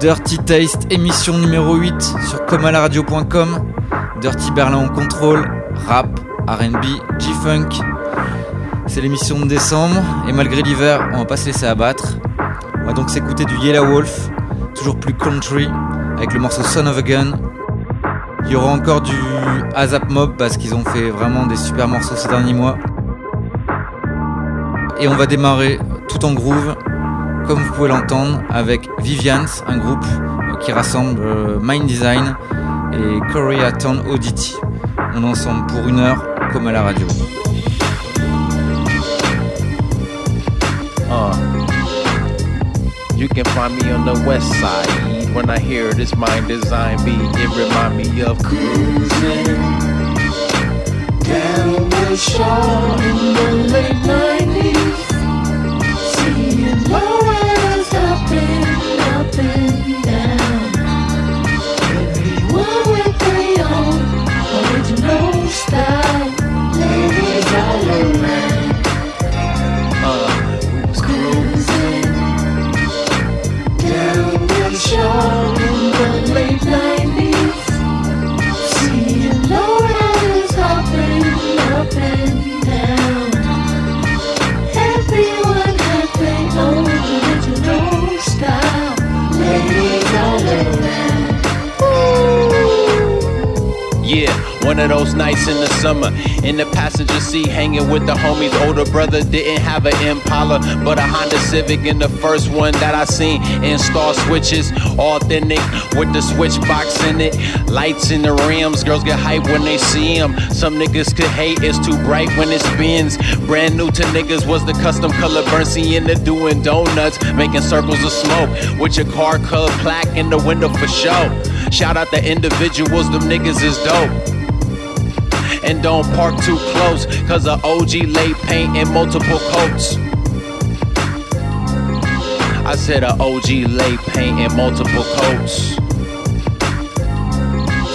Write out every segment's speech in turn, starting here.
Dirty Taste, émission numéro 8 sur comalaradio.com. Dirty Berlin en contrôle, rap, RB, G-Funk. C'est l'émission de décembre et malgré l'hiver, on va pas se laisser abattre. On va donc s'écouter du Yellow Wolf, toujours plus country, avec le morceau Son of a Gun. Il y aura encore du Azap Mob parce qu'ils ont fait vraiment des super morceaux ces derniers mois. Et on va démarrer tout en groove comme vous pouvez l'entendre, avec Vivians, un groupe qui rassemble euh, Mind Design et Koreatown Audity. On est ensemble pour une heure, comme à la radio. Uh, you can find me on the west side. When I hear this mind design beat, it remind me of cruising down the shore in the late 90s. Seeing lowers stop. One of those nights in the summer in the passenger seat, hanging with the homies. Older brother didn't have an Impala, but a Honda Civic, and the first one that I seen. Install switches, authentic with the switch box in it. Lights in the rims, girls get hype when they see them. Some niggas could hate, it's too bright when it spins. Brand new to niggas was the custom color Berncy in the doing donuts, making circles of smoke with your car color plaque in the window for show. Shout out the individuals, them niggas is dope. And don't park too close, cause a OG lay paint in multiple coats. I said a OG lay paint in multiple coats.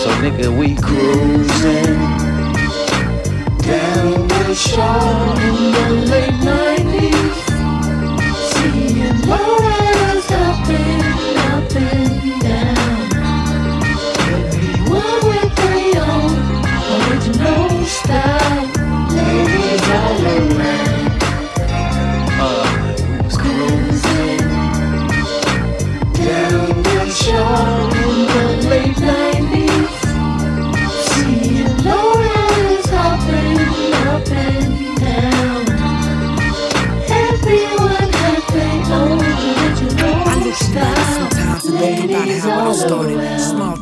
So nigga, we cruising down the shore in the late 90s. Seeing lowers started. Small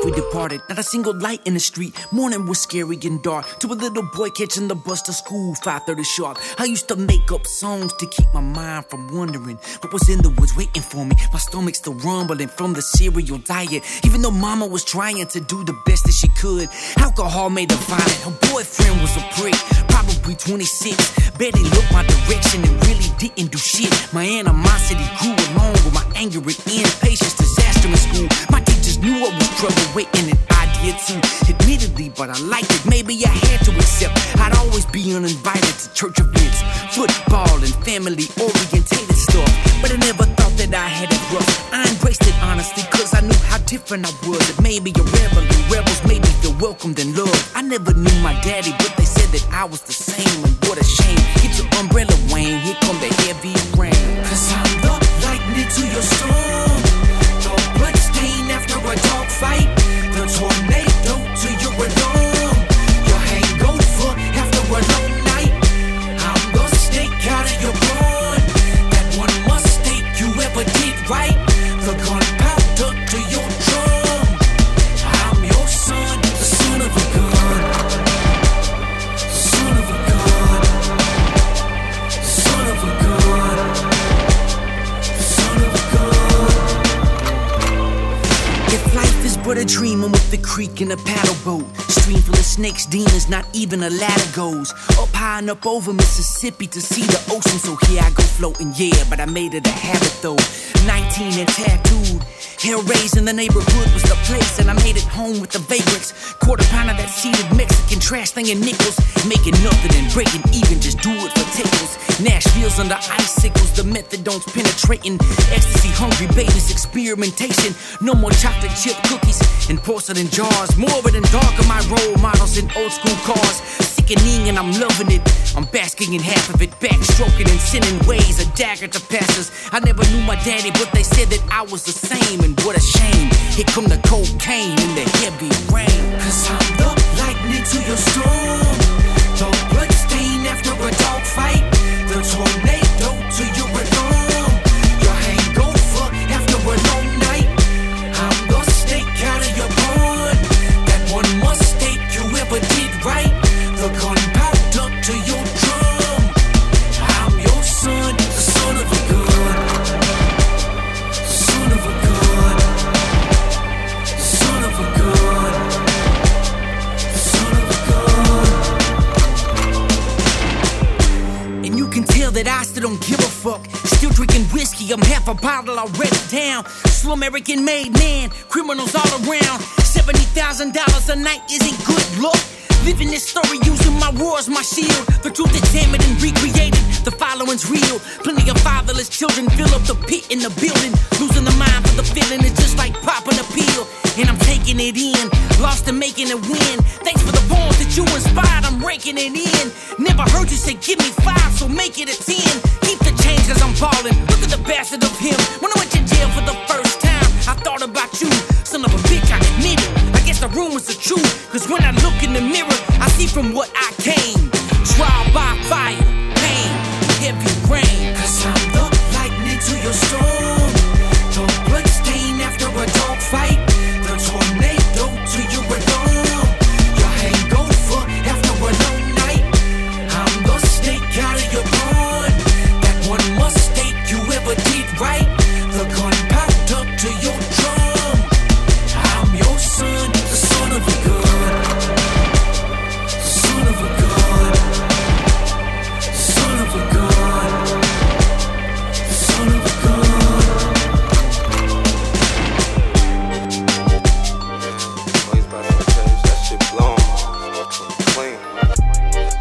life we departed. Not a single light in the street. Morning was scary and dark. To a little boy catching the bus to school, 5:30 sharp. I used to make up songs to keep my mind from wondering what was in the woods waiting for me. My stomach still rumbling from the cereal diet. Even though mama was trying to do the best that she could, alcohol made her violent. Her boyfriend was a prick, probably 26. Barely looked my direction and really didn't do shit. My animosity grew along with my anger and impatience. Disaster in school. My teachers knew I was trouble waiting and I did too. Admittedly, but I liked it. Maybe I had to accept. I'd always be uninvited to church events, football and family orientated stuff. But I never thought that I had it rough. I embraced it honestly, cause I knew how different I was. It made me a rebel, and rebels made me feel welcomed and loved. I never knew my daddy, but they said that I was the same. And what a shame. Get your umbrella, creek in a paddle boat. Stream full of snakes, demons, not even a ladder goes. Up high and up over Mississippi to see the ocean. So here I go floating, yeah, but I made it a habit though. 19 and tattooed. Hell raised in the neighborhood was the place, and I made it home with the vagrants. Quarter pound of that seeded Mexican trash thing in nickels. Making nothing and breaking even, just do it for tickles. Nashville's under icicles, the methadone's penetrating. Ecstasy, hungry babies, experimentation. No more chocolate chip cookies in porcelain jars. Morbid and dark are my role models in old school cars. Sickening and I'm loving it. I'm basking in half of it, backstroking and sending ways. A dagger to pastors. I never knew my daddy, but they said that I was the same. And what a shame. Here come the cocaine and the heavy rain. Cause I'm the lightning to your storm. The blood stain after a dog fight. The tornado to your American made man, criminals all around. $70,000 a night isn't good luck. Living this story using my wars, my shield.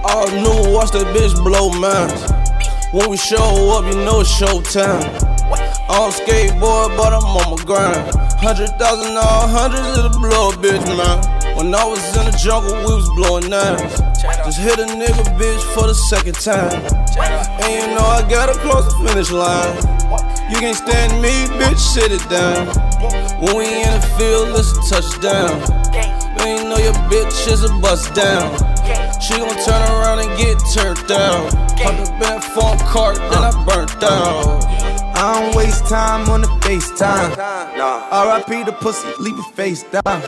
All new, watch that bitch blow minds. When we show up, you know it's showtime. On skateboard, but I'm on my grind. Hundred thousand, all hundreds of the blow, bitch, man. When I was in the jungle, we was blowing nines. Just hit a nigga, bitch, for the second time. And you know I gotta cross the finish line. You can't stand me, bitch, sit it down. When we in the field, it's a touchdown. Man, you know your bitch is a bust down. She gon' turn around and get turned down. Popped up in that phone cart, then I burnt down. I don't waste time on the FaceTime. RIP the pussy, leave it face down.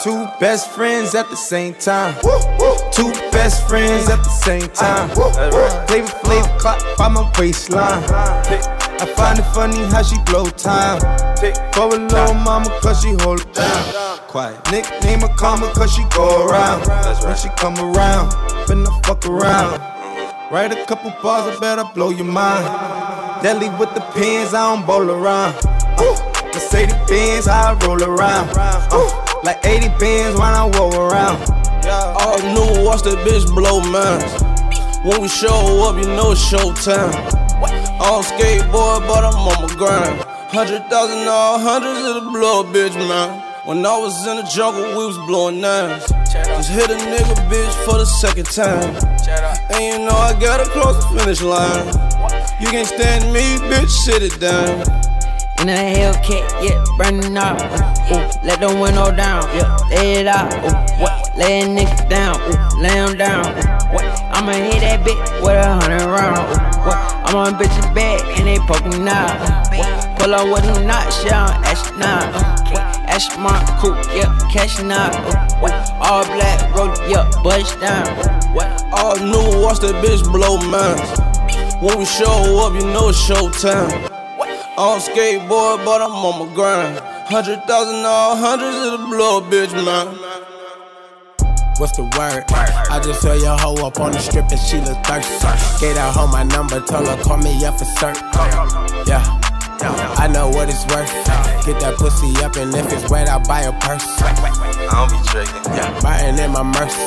Two best friends at the same time. Two best friends at the same time. Flavor flavor clock by my waistline. I find it funny how she blow time. For a little mama, cause she hold it down. Quiet. Nickname her karma, cause she go around. When she come around, finna fuck around. Write a couple bars, I better blow your mind. Deadly with the pins, I don't bowl around. Uh, Mercedes Benz, I roll around. Like 80 bands when I roll around. All new, watch that bitch blow minds. When we show up, you know it's showtime. On skateboard, but I'm on my grind. Hundred thousand, all hundreds of the blow, bitch, man. When I was in the jungle, we was blowing nines. Just hit a nigga, bitch, for the second time. And you know I gotta cross the finish line. You can't stand me, bitch, sit it down. In a Hellcat, yeah, burning up. Ooh, ooh, let the window down, yeah, lay it out. Ooh, what? Lay a nigga down, ooh, lay him down. Ooh, what? I'ma hit that bitch with a hundred round. Ooh, what? I'm on bitch's back and they poking out. Ooh, what? Pull up with them knots, shit on Ash now. Ooh, what? Ash my coupe, yeah, cashing out. Ooh, what? All black road, yeah, bust down. Ooh, what? All new, watch that bitch blow minds. When we show up, you know it's showtime. On skateboard, but I'm on my grind. Hundred thousand, all hundreds of the blow, bitch, man. What's the word? I just saw your hoe up on the strip and she look thirsty. Gave that hoe my number, told her call me up for cert. Yeah. I know what it's worth. Get that pussy up, and if it's wet, I'll buy a purse. I don't be tricking. Yeah, biting in my mercy.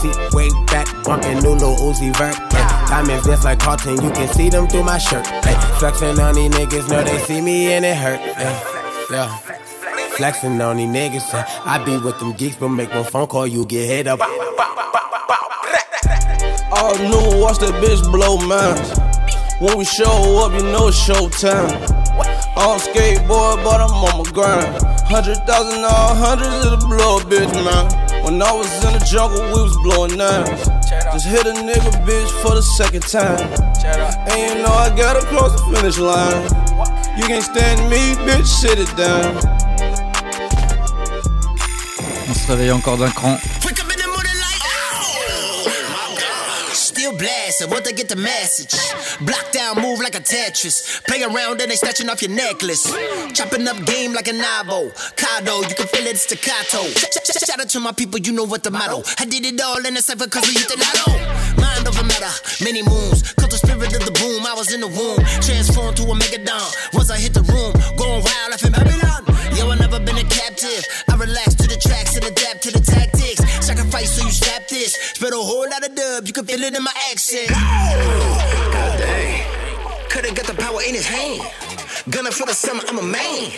Seat way back, bumping new little Uzi Vert. Yeah. Diamonds dance like cartoon, you can see them through my shirt. Hey, flexing on these niggas, know they see me and it hurt. Yeah. yeah. Flexing on these niggas. I be with them geeks, but make one phone call, you get hit up. All new, watch that bitch blow minds. When we show up, you know it's showtime. On skateboard, but I'm on my grind. Hundred thousand, all hundreds of the blow, bitch, man. When I was in the jungle, we was blowing nines. Just hit a nigga, bitch, for the second time. And you know I gotta close the finish line. You can't stand me, bitch, sit it down. On se réveille encore d'un cran. Blasting, want to get the message. Block down, move like a Tetris. Play around and they snatching off your necklace. Chopping up game like a Nabo. Kado, you can feel it, staccato. Shout out to my people, you know what the motto. I did it all in a cipher cause we hit the lotto. Mind over matter, many moons. Caught the spirit of the boom, I was in the womb. Transformed to a megadon. Once I hit the room, going wild, I feel Babylon. Yo, I never been a captive. I relax to the tracks and adapt to the tactics. Sacrifice so you snap this. Spit a whole lot of dub, you can feel it in my God dang. Could've got the power in his hand. Gunning for the summer, I'm a man.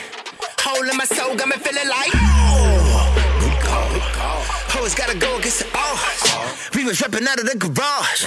Hole in my soul, got me feeling like. Good Hoes gotta go against odds. We was rapping out of the garage.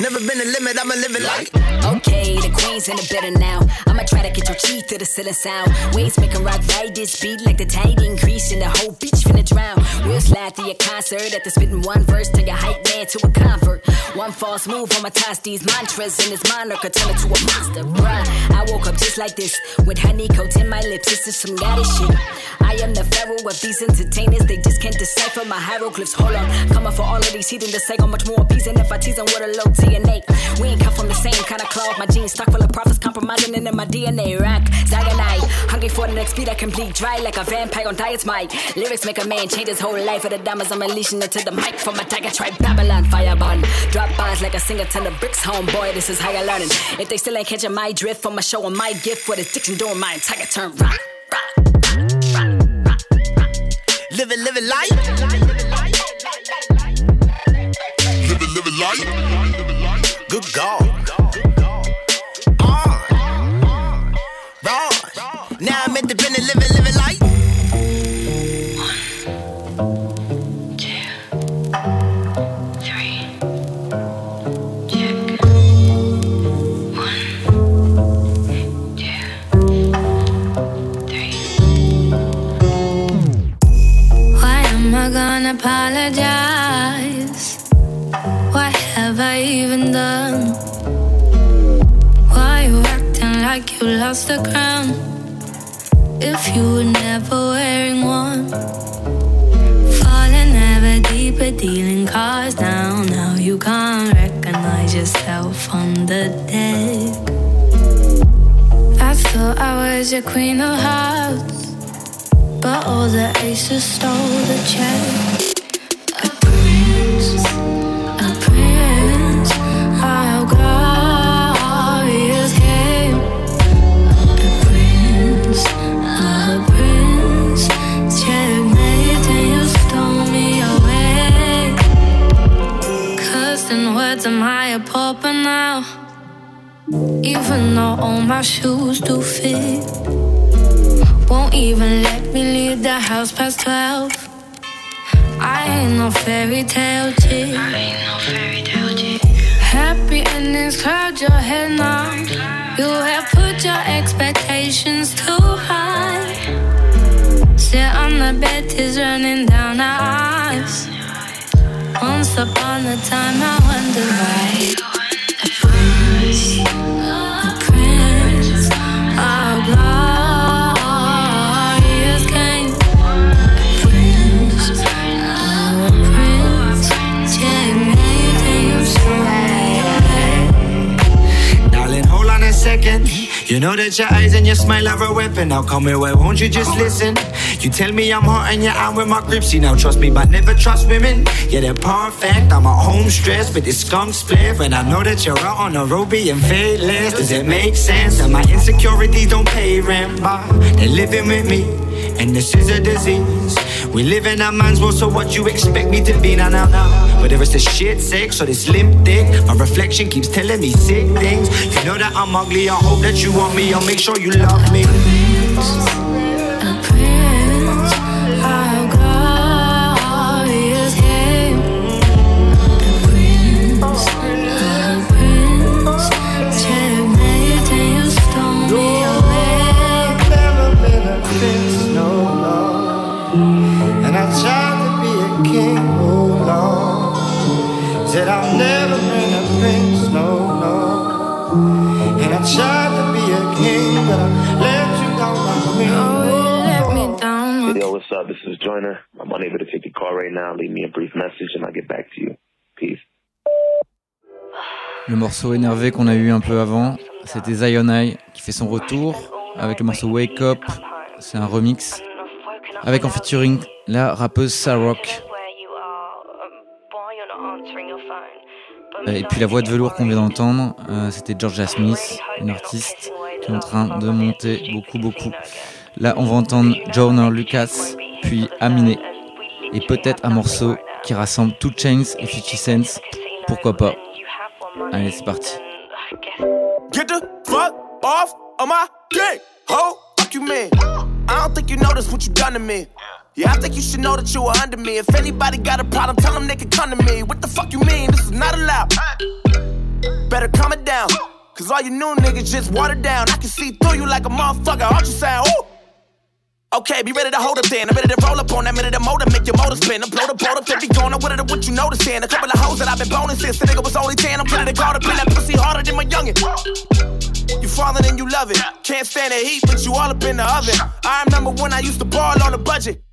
Never been a limit, I'ma live it like. Okay, the queen's in the building now. I'ma try to get your teeth to the ceiling sound. Waves making rock ride this beat like the tide increase in the whole beach finna drown. We'll slide through your concert at the spitting one verse, turn your hype man to a convert. One false move on my toss these mantras and his monarch could turn it to a monster. Bruh, I woke up just like this with honey coats in my lips. This is some goddess shit. I am the pharaoh of these entertainers. They just can't decipher my hieroglyphs. Hold on, coming for all of these heathen to say how much more. And if I tease them with a low TNA, we ain't come from the same kind of cloth. My jeans stock full of prophets compromising into my DNA. Rock, Zaganite, hungry for the next beat. I can bleed dry like a vampire on diet's mic. Lyrics make a man change his whole life. For the diamonds, I'm unleashing it to the mic from my tiger tribe Babylon fireball. Drop bars like a singer to the bricks home. Boy, this is how you're learning. If they still ain't catching my drift from my show and my gift for the diction doing my entire turn rock. Live it, live it life. Live it, live it life. Good God. On. Raw. Now I'm independent, live it, live it life. Why am I gonna apologize? What have I even done? Why you acting like you lost the crown? If you were never wearing one, falling ever deeper, dealing cards down. Now you can't recognize yourself on the deck. I thought I was your queen of hearts. But all the aces stole the check. I'm higher popping now. Even though all my shoes do fit. Won't even let me leave the house past 12. I ain't no fairy tale chick. I ain't no fairy tale chick. Happy endings cloud your head now. You have put your expectations too high. Sit on the bed, tears running down our eyes. Once upon a time, I wonder why. A prince, a prince, our glorious king. A prince, a prince, checkmate, and you Darling, hold on a second. You know that your eyes and your smile are a weapon. Now come here, why won't you just listen? You tell me I'm hot and you're out with my grips. Now trust me, but never trust women. Yeah, they're perfect. I'm at home stressed with this skunk split. But I know that you're out on the road being faithless. Does it make sense? And my insecurities don't pay rent, but they're living with me. And this is a disease. We live in a man's world, so what you expect me to be? Now, now, now. Whether it's the shit sex or this limp dick, my reflection keeps telling me sick things. You know that I'm ugly, I hope that you want me, I'll make sure you love me. This is Joyner. I'm unable to take your call right now. Leave me a brief message and I'll get back to you. Peace. Le morceau énervé qu'on a eu un peu avant, c'était Zion I qui fait son retour avec le morceau Wake Up. C'est un remix avec en featuring la rappeuse Sarok. Et puis la voix de velours qu'on vient d'entendre, euh, c'était Georgia Smith, une artiste qui est en train de monter beaucoup, beaucoup. Là, on va entendre Joyner Lucas, puis Aminé. Et peut-être un morceau qui rassemble Two Chains et 50 Cents. Pourquoi pas Allez, c'est parti. Get the fuck off of my dick, ho, fuck you man. I don't think you notice what you done to me. Yeah, I think you should know that you were under me. If anybody got a problem, tell them they can come to me. What the fuck you mean? This is not allowed. Better calm it down. Cause all you new niggas just watered down. I can see through you like a motherfucker. Saying, ooh? Okay, be ready to hold up then. I'm ready to roll up on that minute the motor, make your motor spin. I'm blow the boat up, then be gone. I'm with it, what you noticing. A couple of hoes that I've been boning since the nigga was only 10. I'm ready to call up in that pussy harder than my youngin'. You falling and you love it. Can't stand the heat, but you all up in the oven. I remember when I used to ball on a budget.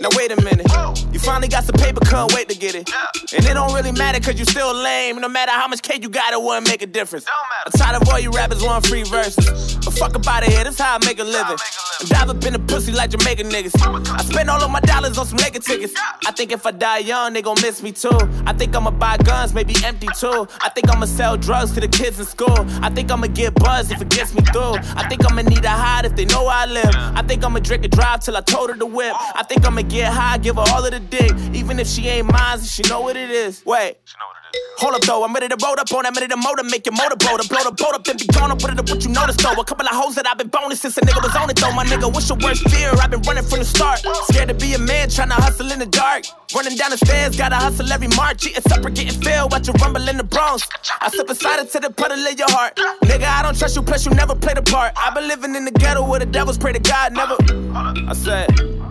Now wait a minute. You finally got some paper, can't wait to get it. And it don't really matter cause you still lame. No matter how much cake you got, it wouldn't make a difference. I'm tired of all you rappers want free verses. But fuck about it here, this how I make a living. I dive up in the pussy like Jamaican niggas. I spend all of my dollars on some nigga tickets. I think if I die young, they gon' miss me too. I think I'ma buy guns, maybe empty too. I think I'ma sell drugs to the kids in school. I think I'ma get buzzed if it gets me through. I think I'ma need a hide if they know where I live. I think I'ma drink and drive till I told her to whip. I think I'ma get high, give her all of the dick. Even if she ain't mine, she know what it is. Wait. She know what it is. Hold up though, I'm ready to roll up on that, ready to motor, make your motor blow, to blow the boat up, then be gone up with it, up what you notice though. A couple of hoes that I've been boning since a nigga was on it though. My nigga, what's your worst fear? I've been running from the start. Scared to be a man, trying to hustle in the dark. Running down the stairs, gotta hustle every march. Eating supper, getting filled, watch you rumble in the Bronx. I slip aside into the puddle of your heart. Nigga, I don't trust you, plus you never played a part. I've been living in the ghetto where the devils pray to God, never. I said.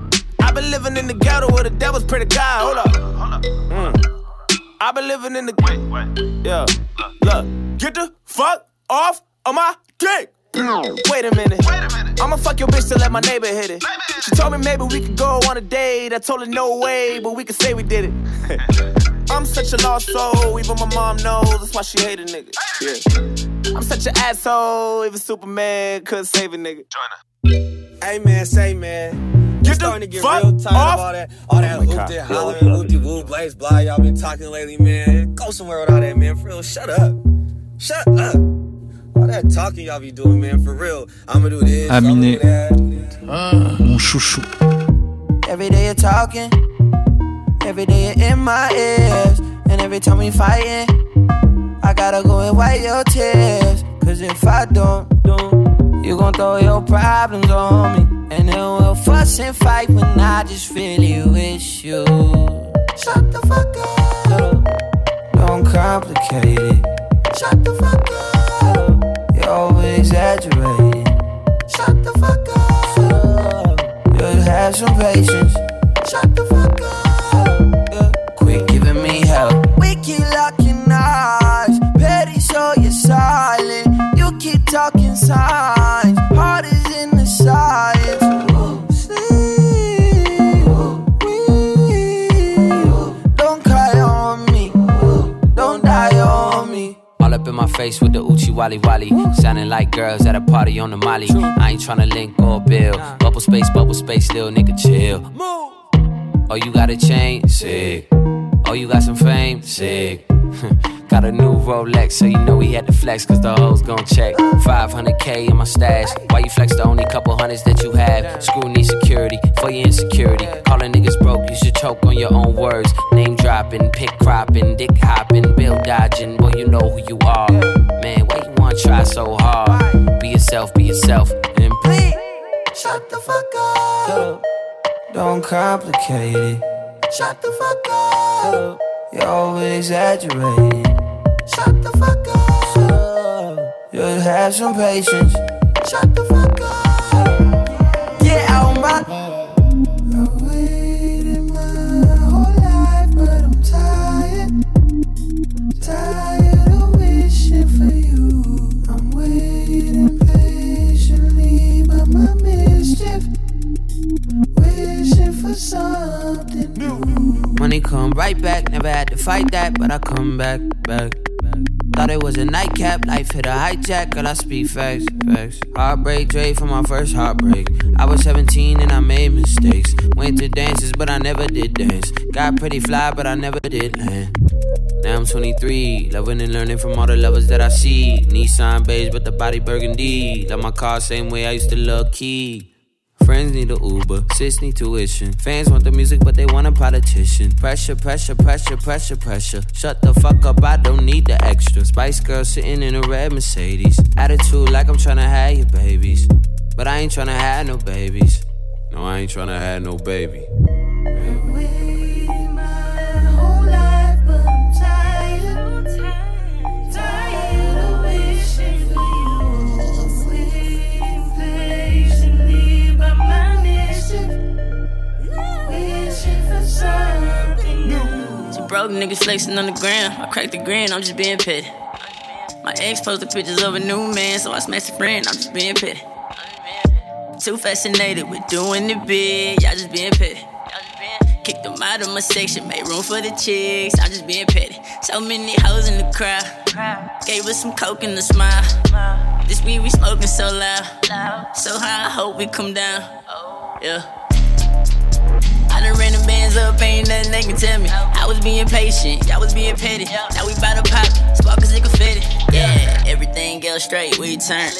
I've been living in the ghetto where the devil's pretty guy. Hold up. Mm. I've been living in the. Wait, wait. Yeah. Look, get the fuck off of my dick. Wait a minute. Wait a minute. I'ma fuck your bitch to let my neighbor hit it. She told me maybe we could go on a date. I told her no way, but we could say we did it. I'm such a lost soul, even my mom knows. That's why she hate a nigga. Yeah. I'm such an asshole, even Superman couldn't save a nigga. Hey man, say man. Get starting to get real tired off. of all that, all that oh oopty hollering, oopty woo, blaze, blah. Y'all been talking lately, man. Go somewhere with all that, man. For real, shut up. Shut up. All that talking y'all be doing, man. For real. I'ma do this. Aminé. Uh, mon chouchou. Every day you're talking. Every day you're in my ears. And every time we fighting, I gotta go and wipe your tears. Cause if I don't, don't, you gon' throw your problems on me. And then we'll fuss and fight when I just really wish you. Shut the fuck up. Don't complicate it. Shut the fuck up. You're over exaggerating. Shut the fuck up. Just have some patience. Shut the fuck up. Quit giving me hell. We keep locking eyes. Petty, so you're silent. You keep talking signs. Face with the Uchi Wally Wally. Sounding like girls at a party on the Molly. I ain't tryna link or bill. Bubble space, bubble space, little nigga chill. Oh, you got a chain? Sick. Oh, you got some fame? Sick. got a new Rolex, so you know we had to flex, cause the hoes gon' check. 500k in my stash. Why you flex the only couple hundreds that you have? Screw need security for your insecurity. Calling niggas broke, you should choke on your own words. Name dropping, pick cropping, dick hopping, bill dodging. Boy, you know who you are. Man, why you wanna try so hard? Be yourself, be yourself, and please shut the fuck up. Don't complicate it. Shut the fuck up. You're always exaggerating. Shut the fuck up. Just have some patience. Shut the fuck up. Come right back, never had to fight that, but I come back, back. Thought it was a nightcap, life hit a hijack, girl, I speak facts, facts. Heartbreak, Dre for my first heartbreak. I was 17 and I made mistakes. Went to dances, but I never did dance. Got pretty fly, but I never did land. Now I'm 23, loving and learning from all the lovers that I see. Nissan beige, but the body burgundy. Love my car same way I used to love Key. Friends need a Uber, sis need tuition. Fans want the music, but they want a politician. Pressure, pressure, pressure, pressure, pressure. Shut the fuck up, I don't need the extra. Spice girl sitting in a red Mercedes. Attitude like I'm tryna have your babies. But I ain't tryna have no babies. No, I ain't tryna have no baby. Broke niggas flexing on the ground. I cracked the grin, I'm just being petty. My ex posted pictures of a new man, so I smashed a friend, I'm just being petty. Too fascinated with doing it big, y'all just being petty. Kicked them out of my section, made room for the chicks, I'm just being petty. So many hoes in the crowd, gave us some coke and a smile. This weed we smoking so loud, so high, I hope we come down. Yeah. I done the bands up, ain't nothing they can tell me. I was being patient, y'all was being petty. Now we bout to pop, sparkles it confetti. Yeah, everything else straight, we turn.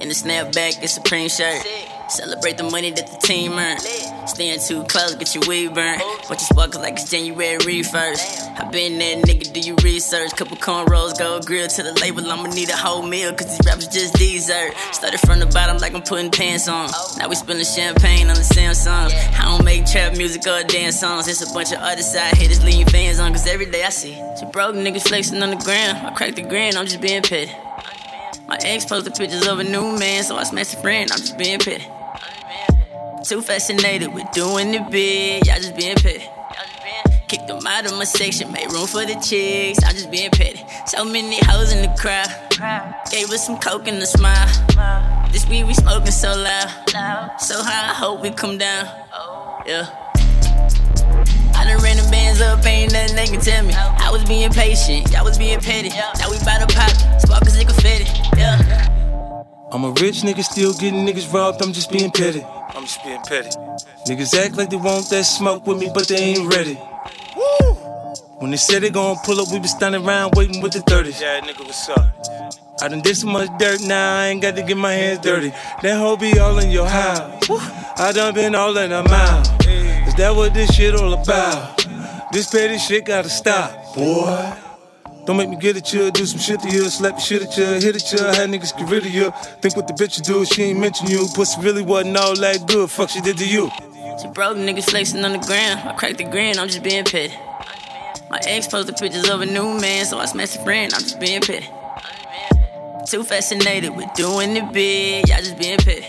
In the snapback, it's Supreme shirt. Celebrate the money that the team earned. Staying too close, get your weed burnt. Watch your sparkles like it's January 1st. I been that nigga, do you research? Couple cornrows, go grill to the label. I'ma need a whole meal, cause these rappers just dessert. Started from the bottom like I'm putting pants on. Now we spilling champagne on the Samsung. I don't make trap music or dance songs. It's a bunch of other side hitters leaving fans on, cause every day I see some broke niggas flexing on the ground. I crack the grin, I'm just being petty. My ex posted pictures of a new man, so I smashed a friend, I'm just being petty. Too fascinated with doing it big, y'all just being petty. Kicked them out of my section, made room for the chicks, I'm just being petty. So many hoes in the crowd, gave us some coke and a smile. This weed we smoking so loud, so high, I hope we come down. Yeah. I done ran the bands up, ain't nothing they can tell me. I was being patient, y'all was being petty. Now we bout to pop, sparkles like confetti. Yeah. I'm a rich nigga, still getting niggas robbed, I'm just being petty. I'm just being petty. Niggas act like they want that smoke with me, but they ain't ready. Woo! When they said they gon' pull up, we been standing around waiting with the 30s. Yeah, nigga, what's up? I done did so much dirt, now I ain't got to get my hands dirty. That hoe be all in your house. I done been all in a mile. Is that what this shit all about? This petty shit gotta stop, boy. Don't make me get at you, do some shit to you, slap the shit at you, hit at you, had niggas get rid of you. Think what the bitch you do, she ain't mention you. Pussy really wasn't all that good, fuck she did to you. Some broke niggas flexing on the ground. I cracked the grin, I'm just being petty. My ex posted pictures of a new man, so I smashed a friend, I'm just being petty. Too fascinated with doing it big, y'all just being petty.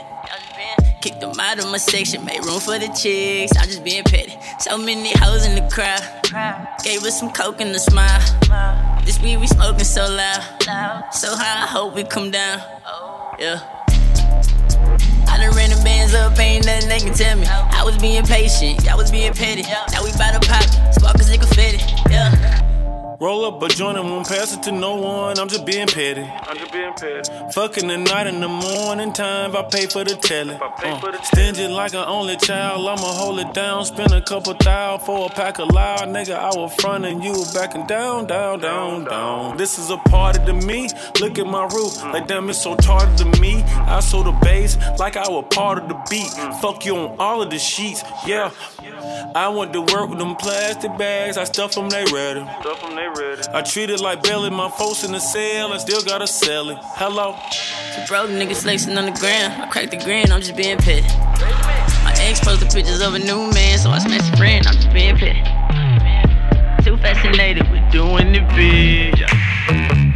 Kicked them out of my section, made room for the chicks, I'm just being petty. So many hoes in the crowd, gave us some coke and a smile. This weed we smoking so loud, so high, I hope we come down. Yeah. I done ran the bands up, ain't nothing they can tell me. I was being patient, y'all was being petty. Now we bout to pop, sparkles like confetti. Yeah. Roll up a joint and won't pass it to no one. I'm just being petty. I'm just being petty. Fucking the night and the morning time. I pay for the telly. If I pay Uh, stingy like an only child. I'ma hold it down. Spend a couple thou for a pack of loud. Nigga, I was frontin', you were backing down, down, down, down. This is a party to me. Look at my roof. Like damn, it's so tardy to me. I saw the bass like I was part of the beat. Fuck you on all of the sheets. Yeah. I went to work with them plastic bags. I stuff them, they ready. Stuff them, they. I treat it like belly, my folks in the cell. I still gotta sell it. Hello. So bro, the niggas flexing on the ground. I cracked the grin, I'm just being petty. My ex posted pictures of a new man, so I smashed a friend, I'm just being petty. Too fascinated with doing the big.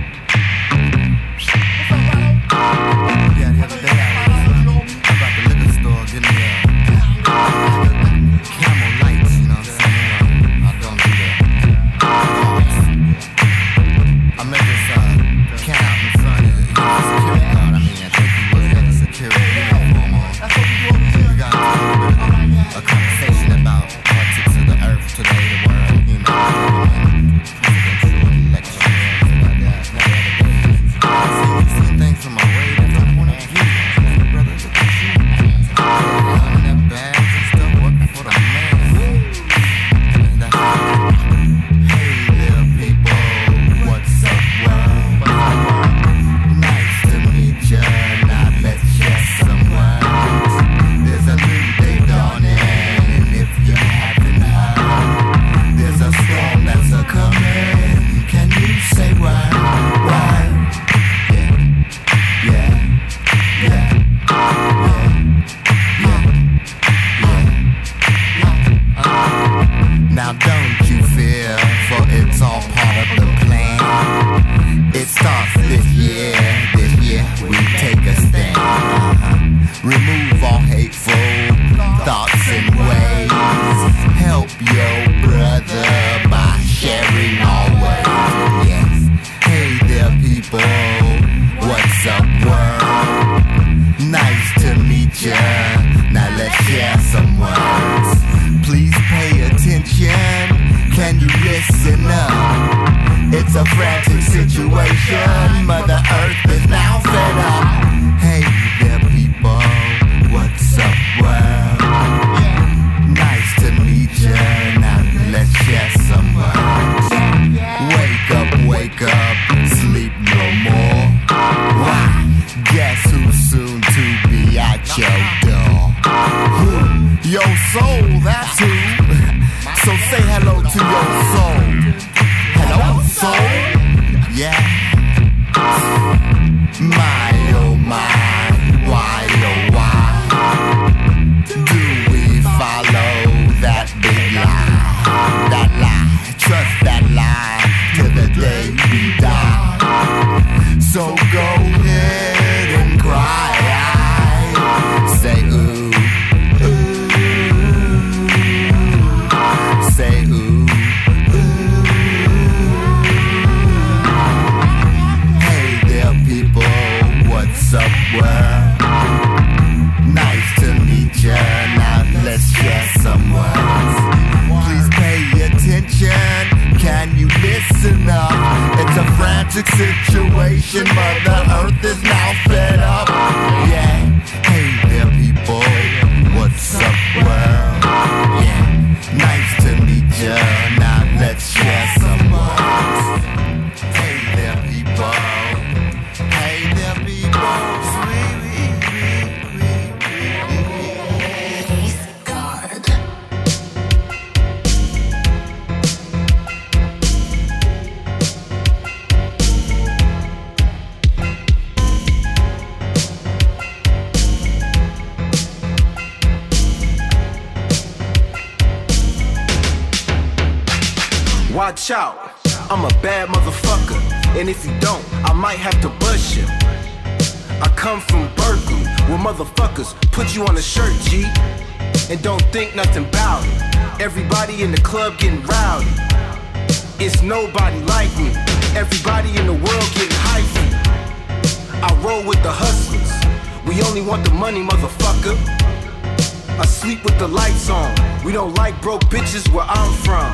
Broke bitches where I'm from.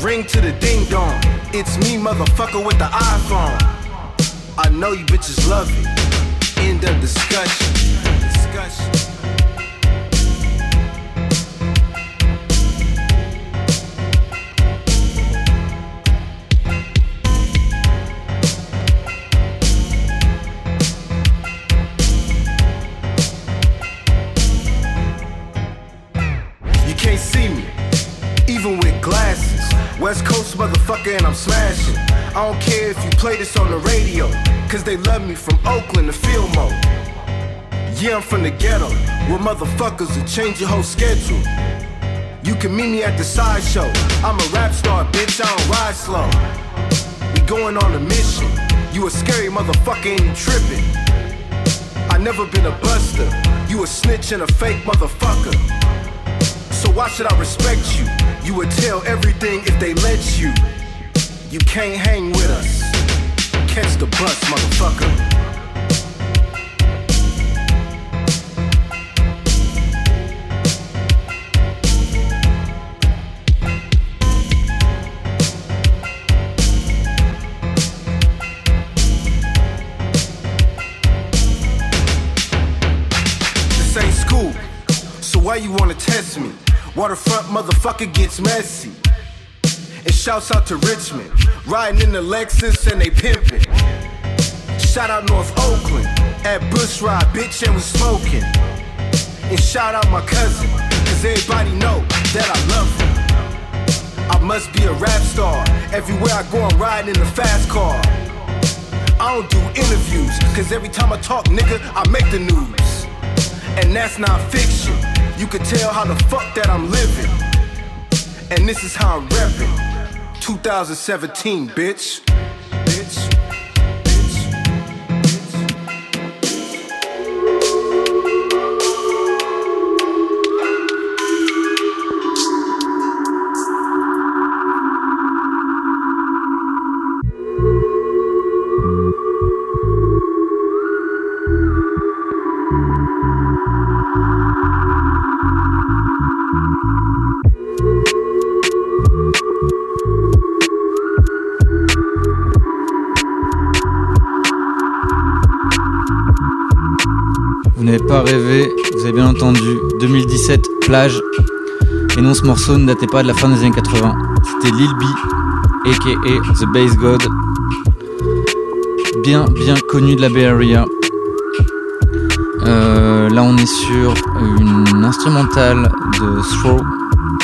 Ring to the ding dong. It's me, motherfucker, with the iPhone. I know you bitches love it. End of discussion. Discussion. West Coast motherfucker, and I'm smashing. I don't care if you play this on the radio, cause they love me from Oakland to Fillmore. Yeah, I'm from the ghetto, where motherfuckers will change your whole schedule. You can meet me at the sideshow. I'm a rap star, bitch, I don't ride slow. We going on a mission. You a scary motherfucker, ain't you tripping? I never been a buster. You a snitch and a fake motherfucker. So why should I respect you? You would tell everything if they let you. You can't hang with us. Catch the bus, motherfucker. This ain't school, so why you wanna test me? Waterfront motherfucker gets messy. And shouts out to Richmond, riding in the Lexus and they pimpin'. Shout out North Oakland, at Bush Ride, bitch, and we smoking. And shout out my cousin, cause everybody know that I love him. I must be a rap star, everywhere I go I'm riding in a fast car. I don't do interviews, cause every time I talk, nigga, I make the news. And that's not fiction. You can tell how the fuck that I'm living. And this is how I'm reppin'. 2017, bitch. Bitch. Pas vous avez bien entendu. 2017, plage. Et non, ce morceau ne datait pas de la fin des années 80. C'était Lil B, aka The Bass God. Bien, bien connu de la Bay Area. Euh, là, on est sur une instrumentale de Throw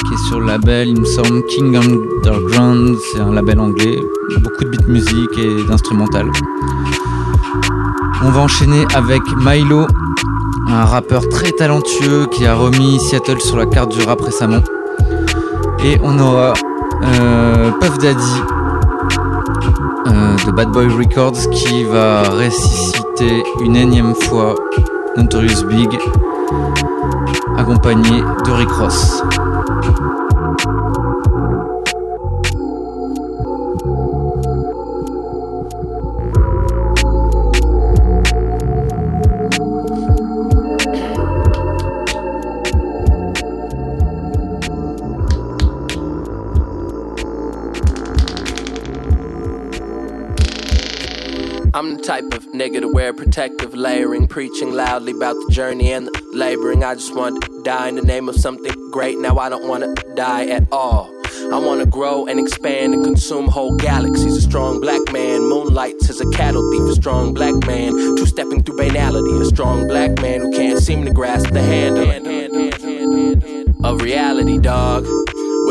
qui est sur le label, il me semble, King Underground. C'est un label anglais. Beaucoup de beat music et d'instrumental. On va enchaîner avec Milo, un rappeur très talentueux qui a remis Seattle sur la carte du rap récemment. Et on aura euh, Puff Daddy euh, de Bad Boy Records qui va ressusciter une énième fois Notorious Big accompagné de Rick Ross. I'm the type of nigga to wear protective layering, preaching loudly about the journey and the laboring. I just want to die in the name of something great. Now I don't want to die at all. I wanna grow and expand and consume whole galaxies. A strong black man moonlights as a cattle thief. A strong black man two stepping through banality. A strong black man who can't seem to grasp the handle of reality, dog.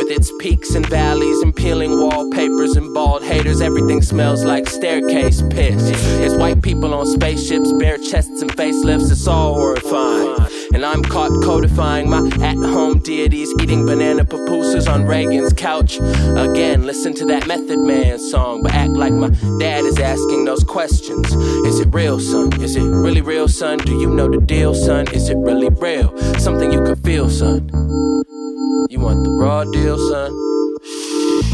With its peaks and valleys and peeling wallpapers and bald haters, everything smells like staircase piss. It's white people on spaceships, bare chests and facelifts, it's all horrifying. And I'm caught codifying my at home deities, eating banana pupusas on Reagan's couch. Again, listen to that Method Man song, but act like my dad is asking those questions. Is it real, son? Is it really real, son? Do you know the deal, son? Is it really real? Something you can feel, son. You want the raw deal, son?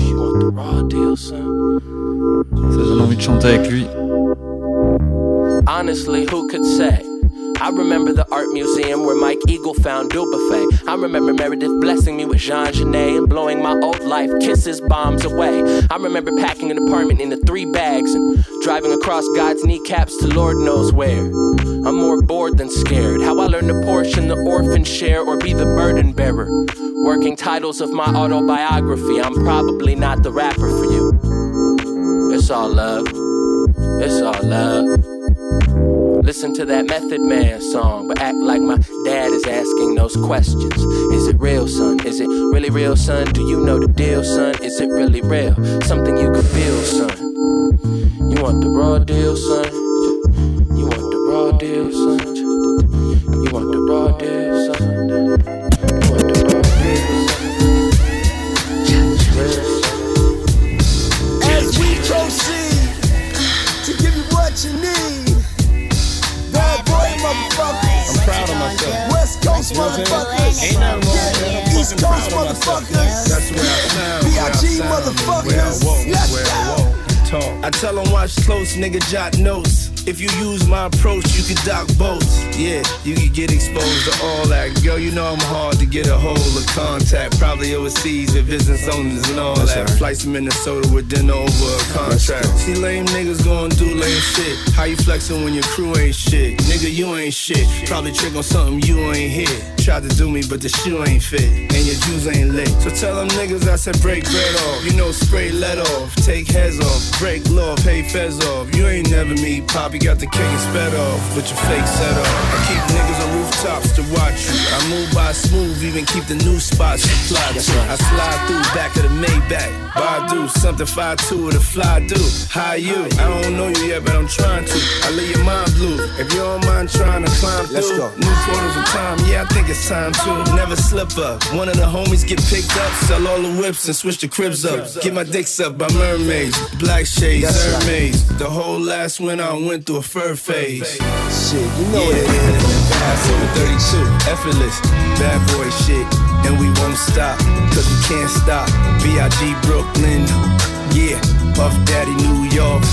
You want the raw deal, son? Ça donne envie de chanter avec lui. Honestly, who could say? I remember the art museum where Mike Eagle found Dubuffet. I remember Meredith blessing me with Jean Genet and blowing my old life kisses bombs away. I remember packing an apartment into three bags and driving across God's kneecaps to Lord knows where. I'm more bored than scared. How I learned to portion the orphan share or be the burden bearer. Working titles of my autobiography. I'm probably not the rapper for you. It's all love. It's all love. Listen to that Method Man song, but act like my dad is asking those questions. Is it real, son? Is it really real, son? Do you know the deal, son? Is it really real? Something you can feel, son. You want the raw deal, son? Watch close, nigga, jot notes. If you use my approach, you can dock boats. Yeah, you can get exposed to all that. Girl, you know I'm hard to get a hold of contact. Probably overseas with business owners and all that. Flights to Minnesota with dinner over a contract. See, lame niggas gon' do lame shit. How you flexing when your crew ain't shit? Nigga, you ain't shit. Probably trick on something you ain't hit. Tried to do me, but the shoe ain't fit. And your juice ain't lit. So tell them niggas I said break bread off. You know, spray lead off. Take heads off. Break law, pay feds off. You ain't never me, Poppy got the king and sped off. With your fake set off. I niggas on rooftops to watch you. I move by smooth, even keep the new spots supplied. I slide through back of the Maybach. Badu, something 5'2 with a fly do. How you? I don't know you yet, but I'm trying to. I leave your mind blue. If you don't mind trying to climb Let's through, go. new portals of time. Yeah, I think it's time to never slip up. One of the homies get picked up, sell all the whips and switch the cribs up. Get my dicks up by mermaids, black shades, That's right. The whole last winter I went through a fur phase. Shit, you know yeah, it is. Pass over 32, effortless, bad boy shit, and we won't stop, cause we can't stop. B.I.G. Brooklyn, yeah, Puff Daddy New York,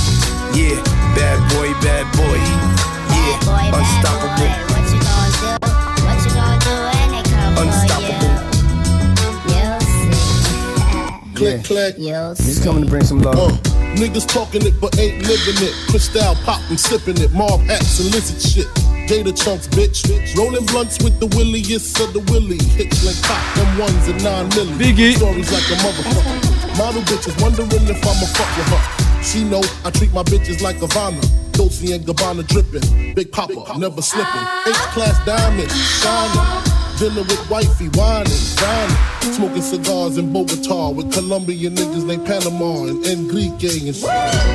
yeah, bad boy, bad boy, yeah, unstoppable. What you gonna do? What you gonna do when they come Unstoppable. for you? You'll see. Click, click. You'll He's coming to bring some love. Uh, Niggas talking it but ain't living it. Cristal poppin', sipping it. Mob hats and lizard shit. Gator chunks, bitch. Rolling blunts with the williest of the willy. Hitchling cop, them ones and nine milli. Biggie. Stories like a motherfucker. Model bitches wondering if I'ma fuck with her. She know I treat my bitches like Havana. Dolce and Gabbana dripping. Big Papa, never slipping. H-class diamond, shining. Dinner with wifey, whining, dining. Smoking cigars in Bogota with Colombian niggas named Panama and Enrique and shit.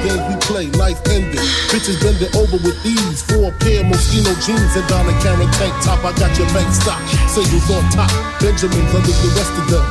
Games we play, life ending. Bitches bending over with these. Four pair Moschino jeans and Donna Karan tank top. I got your bank stock. Singles on top. Benjamins under the rest of them.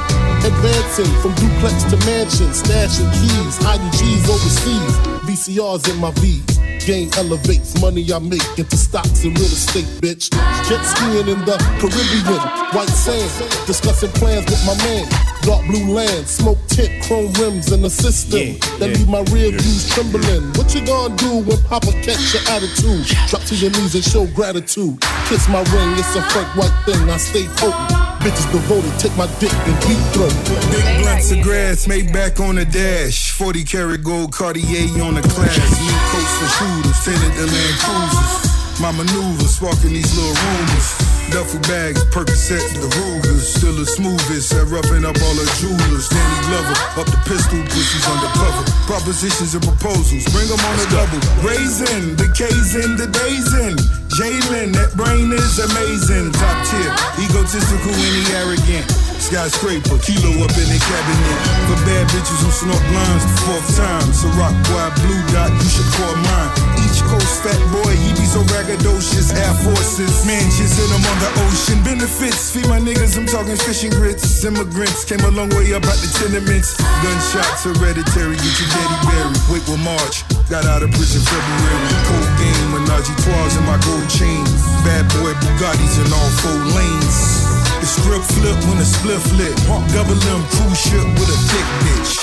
Advancing from duplex to mansion. Stashing keys, hiding G's overseas. VCRs in my V. Game elevates money I make into stocks and real estate, bitch. Jet skiing in the Caribbean, white sand. Discussing plans with my man. Dark blue land, smoke tint, chrome rims in the system. that leave my rear views trembling. What you gonna do when Papa catch your attitude? Drop to your knees and show gratitude. Kiss my ring, it's a Frank White thing. I stay potent. Bitches devoted, take my dick and deep throat. Big blunts of grass made back on the dash. 40 karat gold Cartier on the class. New coats for shooters, tinted the Land Cruisers. My maneuvers, sparking these little rumors. Duffel bags, Percocets, the Rugers. Still the smoothest at roughing up all the jewelers. Danny Glover, up the pistol, pussies undercover. Propositions and proposals, bring them on a double. Raisin, the K's in, the days in. Jalen, that brain is amazing. Top tier, egotistical and arrogant. Skyscraper, kilo up in the cabinet. For bad bitches who snort lines the fourth time. So rock boy, blue dot, you should call mine. Coast fat boy, he be so braggadocious. Air Forces, man, just hit him on the ocean. Benefits, feed my niggas, I'm talking fishing grits. Immigrants came a long way up out the tenements. Gunshots hereditary, get your daddy buried. Wait will March, got out of prison February. Cold game, Menage a trois in my gold chain. Bad boy Bugattis in all four lanes. The script flip when the split flip. Double M cruise ship with a thick bitch.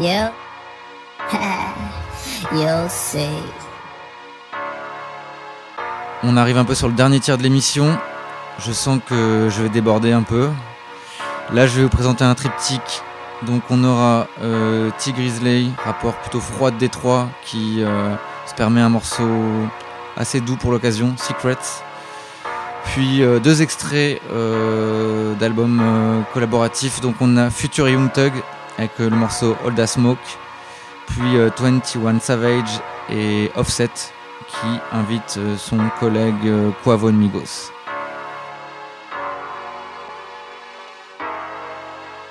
Yep. You'll see. On arrive un peu sur le dernier tiers de l'émission. Je sens que je vais déborder un peu. Là, je vais vous présenter un triptyque. Donc, on aura euh, T. Grizzly, rapport plutôt froid de Détroit, qui euh, se permet un morceau assez doux pour l'occasion, Secrets. Puis euh, deux extraits d'albums collaboratifs. Donc, on a Future Young Thug avec le morceau Old Smoke. Puis euh, 21 Savage et Offset qui invite euh, son collègue euh, Quavo Migos.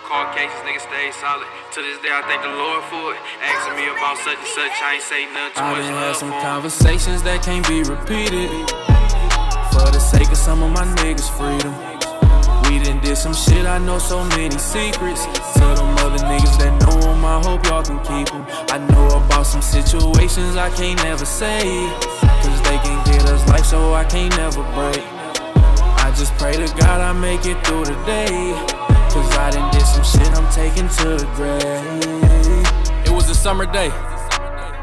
Court cases, niggas stay solid. To this day, I thank the Lord for it. Asking me about such and such, I ain't say nothing too I much had some conversations that can't be repeated. For the sake of some of my niggas' freedom. We done did some shit, I know so many secrets. Tell them other niggas that I hope y'all can keep. I know about some situations I can't never say. Cause they can get us life, so I can't never break. I just pray to God I make it through the day. Cause I done did some shit I'm taking to the grave. It was a summer day.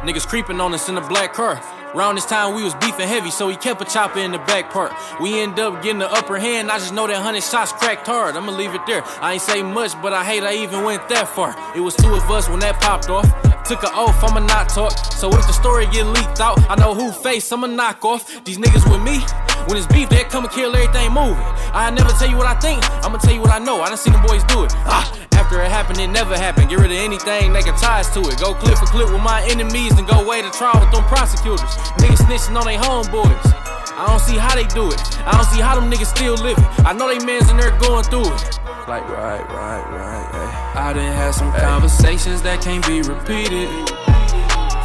Niggas creeping on us in a black car. Around this time we was beefing heavy, so he kept a chopper in the back part. We end up getting the upper hand. I just know that hundred shots cracked hard. I'ma leave it there. I ain't say much, but I hate I even went that far. It was two of us when that popped off. Took an oath, I'ma not talk. So if the story get leaked out, I know who face, I'ma knock off. These niggas with me, when it's beef, they come and kill everything moving. I never tell you what I think, I'ma tell you what I know. I done seen the boys do it. Ah, after it happened, it never happened. Get rid of anything that can ties to it. Go clip for clip with my enemies and go way to trial with them prosecutors. Niggas snitching on their homeboys. I don't see how they do it. I don't see how them niggas still living. I know they mans in there going through it. Like, right, right, right, hey. I done had some conversations that can't be repeated.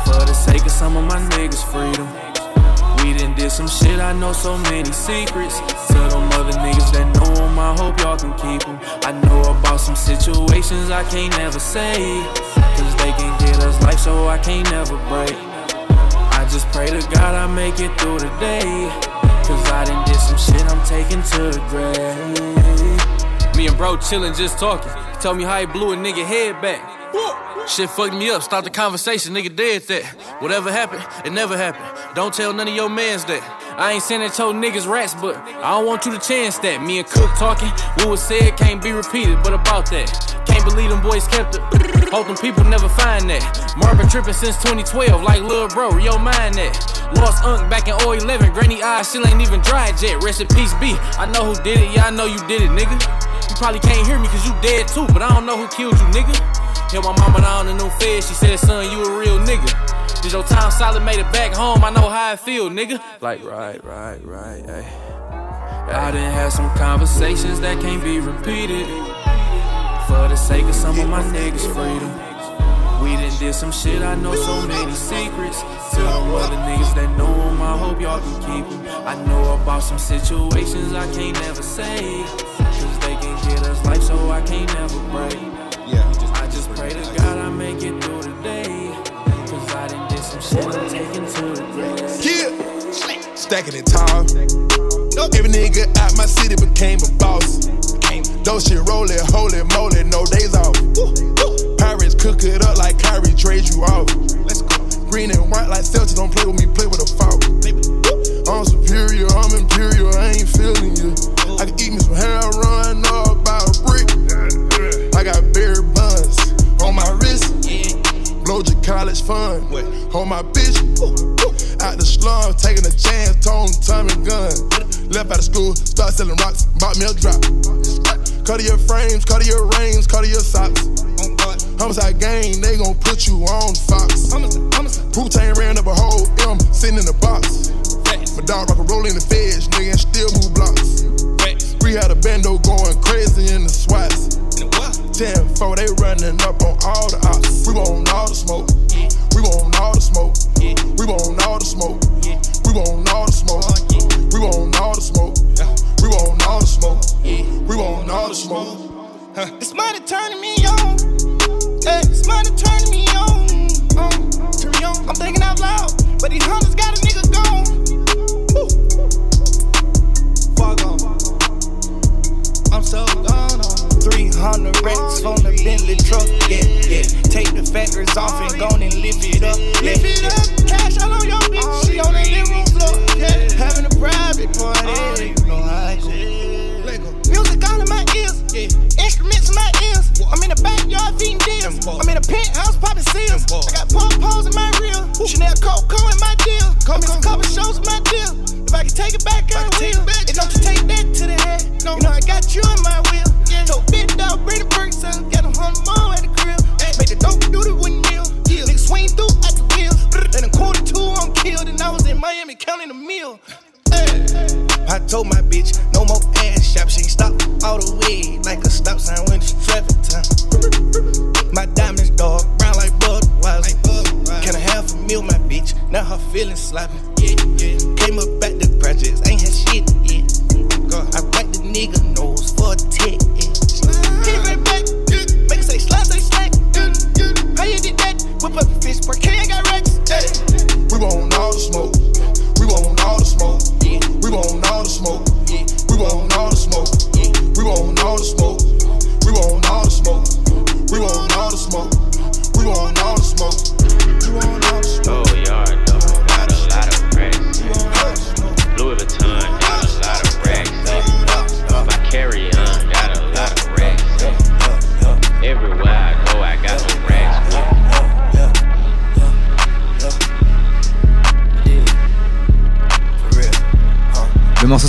For the sake of some of my niggas' freedom. We done did some shit, I know so many secrets. Tell them other niggas that know them, I hope y'all can keep them. I know about some situations I can't never say. Cause they can get us life, so I can't never break. I just pray to God I make it through the day. Cause I done did some shit I'm taking to the grave. Me and bro chillin', just talking. Told me how he blew a nigga head back. Shit fucked me up. Start the conversation, nigga dead that. Whatever happened, it never happened. Don't tell none of your mans that. I ain't saying that your niggas rats, but I don't want you to chance that. Me and Cook talking, what was said can't be repeated, but about that. Can't believe them boys kept it. Hope them people never find that. Marvin trippin' since 2012, like lil' bro, yo mind that. Lost Unk back in 011, granny eyes still ain't even dried yet. Rest in peace, B. I know who did it, yeah, I know you did it, nigga. You probably can't hear me cause you dead too, but I don't know who killed you, nigga. Held my mama down in no fed, she said, son, you a real nigga. Did your time solid, made it back home, I know how I feel, nigga. Like, right, right, right, hey. I done had some conversations that can't be repeated. For the sake of some of my niggas' freedom. We done did some shit, I know so many secrets. Tell them other niggas that know them, I hope y'all can keep them. I know about some situations I can't never say. Cause they can get us life, so I can't never break. Yeah. I just pray to God I make it through the day. Cause I done did some shit I'm taking to the grave. Yeah, stacking it tall. Every nigga out my city became a boss. Those shit rollin', holy moly, no days off. Pirates cook it up like Kyrie trade you off. Let's go. Green and white like Celtics, don't play with me, play with a fault. I'm superior, I'm imperial, I ain't feeling you. I can eat me some hair, run up about a brick. I got berry buns on my wrist. Blow your college fund. Hold my bitch. Out the slum, taking a chance, tone, Tommy gun. Left out of school, start selling rocks, bought me a drop. Cut your frames, cut your rings, cut your socks. Homicide gang, they gon' put you on Fox. Wu-Tang ran up a whole M, sitting in the box. My dog rock a roll in the feds, nigga, and still move blocks. We had a bando going crazy in the swats. 10 4, they running up on all the ops. We want all the smoke. We want all the smoke. We want all the smoke. We want all the smoke. We want all the smoke. We want all the smoke. We want all the smoke. It's money turning me on. It's money turning me on. Um, me on. I'm thinking out loud, but these hunters got a nigga gone. Fuck on. I'm so. 300 racks from the Bentley truck, yeah, yeah. Take the fenders off and go and lift it up, Lift it up. Cash out on your bitch, she on the living room floor, yeah. Having a private party, oh, you know how I go. Music all in my ears, yeah. Instruments in my ears. I'm in the backyard feeding deals. I'm in a penthouse popping seals. I got pom-poms in my reel. Chanel Coco in my deal. Come in a couple shows in my deal. If I can take it back, I Told my bitch, no more ass shop. She stop all the way like a stop sign when it's traffic time. My diamonds, dog, brown like Budweiser. Can I have a meal, my bitch? Now her feelings sloppy.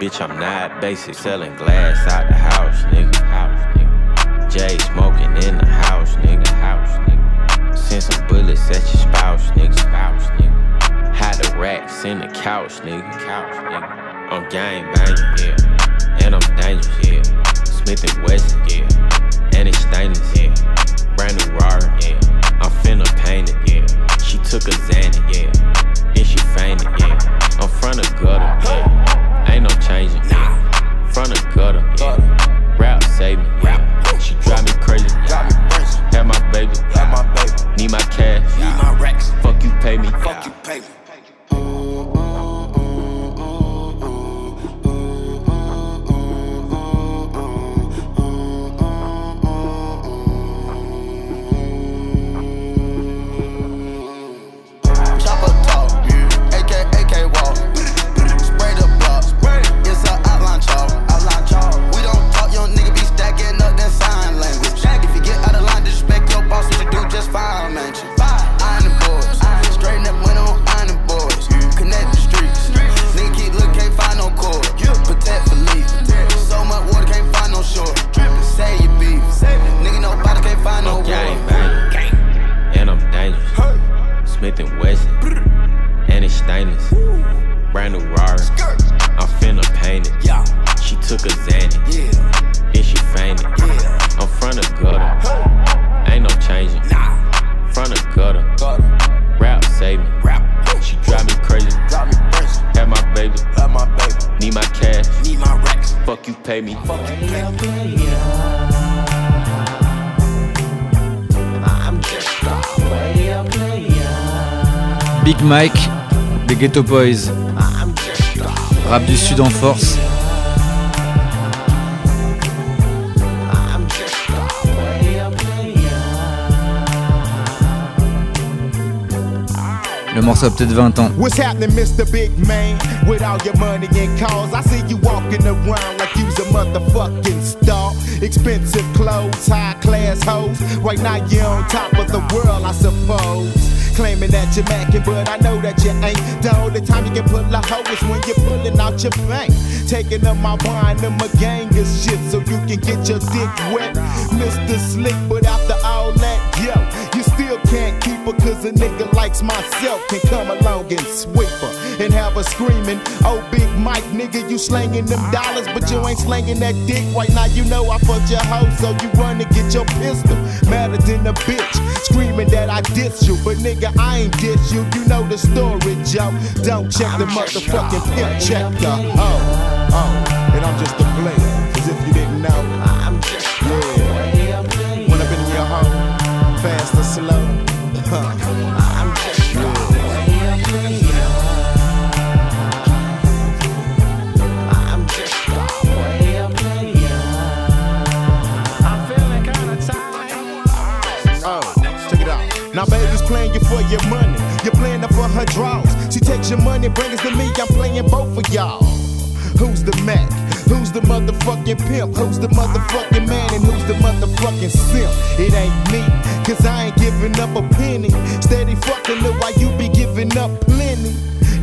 Bitch, I'm not basic, selling glass out the house, nigga. House, nigga. Jay smoking in the house, nigga. House, nigga. Send some bullets at your spouse, nigga. Spouse, nigga. Hide the racks in the couch, nigga. Couch, nigga. I'm gang banging, yeah. And I'm dangerous, yeah. Smith and Wesson, yeah. And it's stainless, yeah. Brand new Rar, yeah. I'm finna paint it, yeah. She took a Xanax, yeah. Then she fainted, yeah. I'm front of gutter, yeah. Big Mike, des Ghetto Boys. Rap du Sud en force. Le morceau a peut-être 20 ans. What's happening, Mr. Big Man? With all your money and cars, I see you walking around like you's a motherfucking star. Expensive clothes, high class hoes. Right now you're on top of the world, I suppose. Claiming that you're macking, but I know that you ain't. The only time you can pull a hoe is when you're pulling out your bank. Taking up my wine and my gang of shit so you can get your dick wet. Mr. Slick, but after all that, yo, still can't keep her cause a nigga likes myself can come along and sweep her and have her screaming, Oh, Big Mike, nigga, you slanging them dollars, but you ain't slanging that dick. Right now, you know I fucked your hoe, so you run to get your pistol. Madder than a bitch, screaming that I diss you, but nigga, I ain't diss you. You know the story, Joe. Don't check the motherfucking pimp, check the oh, hoe. Oh, and I'm just a player, as if you didn't know. I'm just your money. You're playing up for her draws. She takes your money, brings it to me. I'm playing both of y'all. Who's the Mac? Who's the motherfucking pimp? Who's the motherfucking man? And who's the motherfucking simp? It ain't me, cause I ain't giving up a penny. Steady fucking look why you be giving up plenty.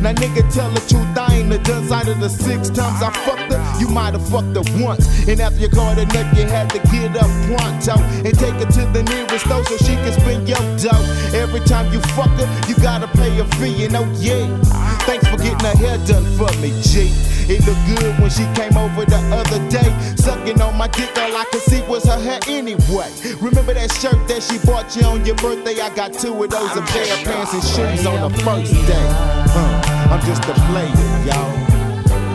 Now nigga tell the truth, I ain't a done side of the six times I fucked her. You might have fucked her once. And after you called her nut, you had to get up pronto and take her to the nearest store so she can spend your dough. Every time you fuck her, you gotta pay a fee. And oh yeah, thanks for getting her hair done for me, G. It looked good when she came over the other day. Sucking on my dick, all I could see was her hair anyway. Remember that shirt that she bought you on your birthday? I got two of those, a pair of pants and shoes on the first day. I'm just a player, y'all.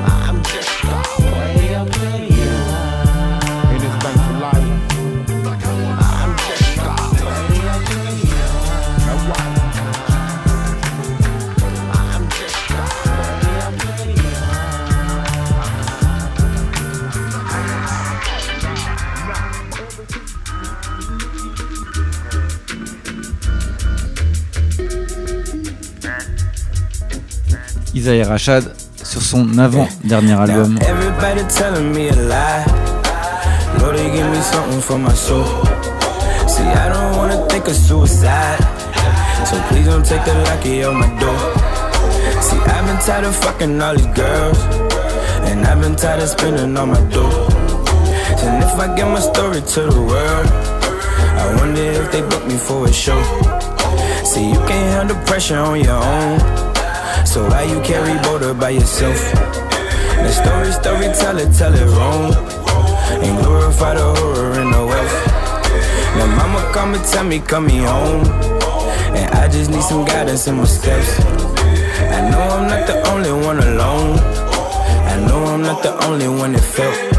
I'm just a player, player. I don't wanna think of suicide. So please don't take the lucky on my door. See, I've been tired of fucking all these girls. And I've been tired of spending all my dough. And if I get my story to the world, I wonder if they book me for a show. See, you can't handle pressure on your own. So why you carry border by yourself? The story, storyteller, tell it wrong. And glorify the horror and the wealth. Now mama come and tell me, come me home. And I just need some guidance in my steps. I know I'm not the only one alone. I know I'm not the only one that felt.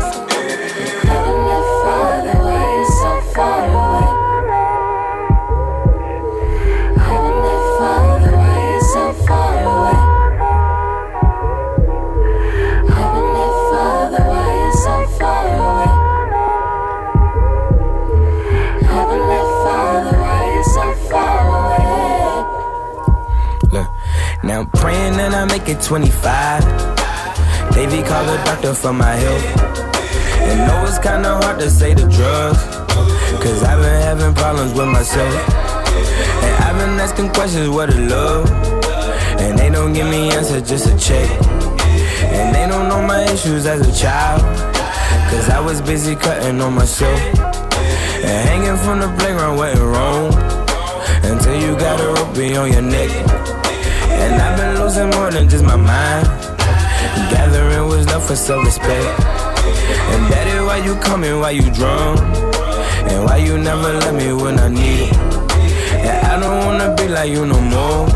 Make it 25. Davey call a doctor for my health. And know it's kinda hard to say the drugs. Cause I've been having problems with myself. And I've been asking questions what is love. And they don't give me answers, just a check. And they don't know my issues as a child. Cause I was busy cutting on myself. And hanging from the playground wasn't wrong. Until you got a rope on your neck. And I've been losing more than just my mind. Gathering wisdom for self-respect. And that is why you coming, why you drunk. And why you never let me when I need it. And I don't wanna be like you no more.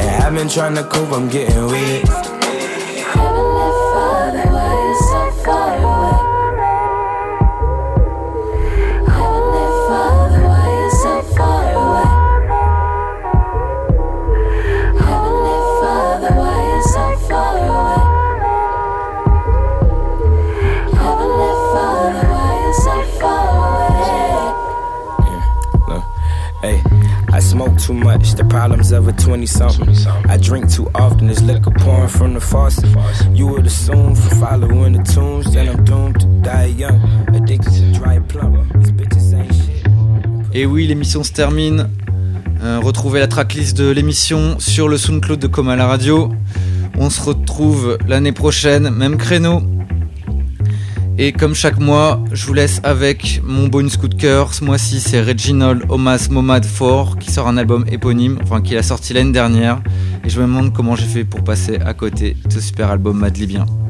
And I've been trying to cope, I'm getting weak. Too much. The problems of a 20 something. I drink too often, there's liquor pouring from the faucet. You would assume from following the tunes that I'm doomed to die young. Addicted to dry plumb. These bitches ain't shit. Et oui, l'émission se termine. Euh, retrouvez la tracklist de l'émission sur le SoundCloud de Coma la radio. On se retrouve l'année prochaine, même créneau. Et comme chaque mois, je vous laisse avec mon bonus coup de cœur. Ce mois-ci, c'est Reginald Omas Momad 4 qui sort un album éponyme, enfin qui a sorti l'année dernière. Et je me demande comment j'ai fait pour passer à côté de ce super album madlibien. Oh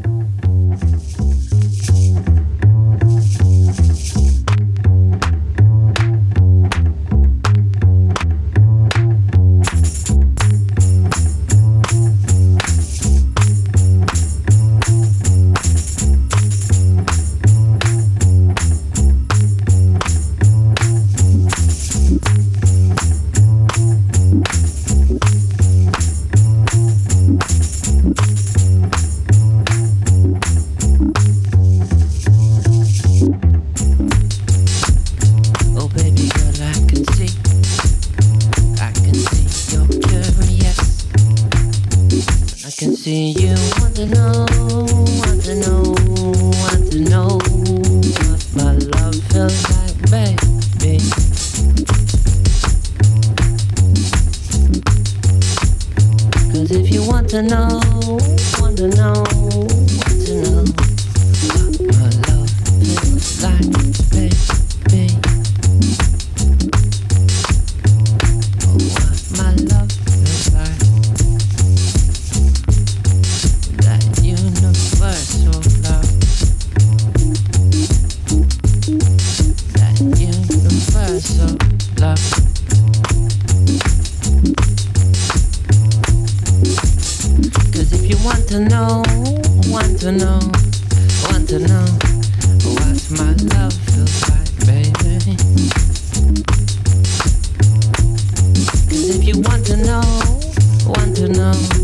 if you want to know, want to know, want to know what my love feels like, baby. Cause if you want to know, want to know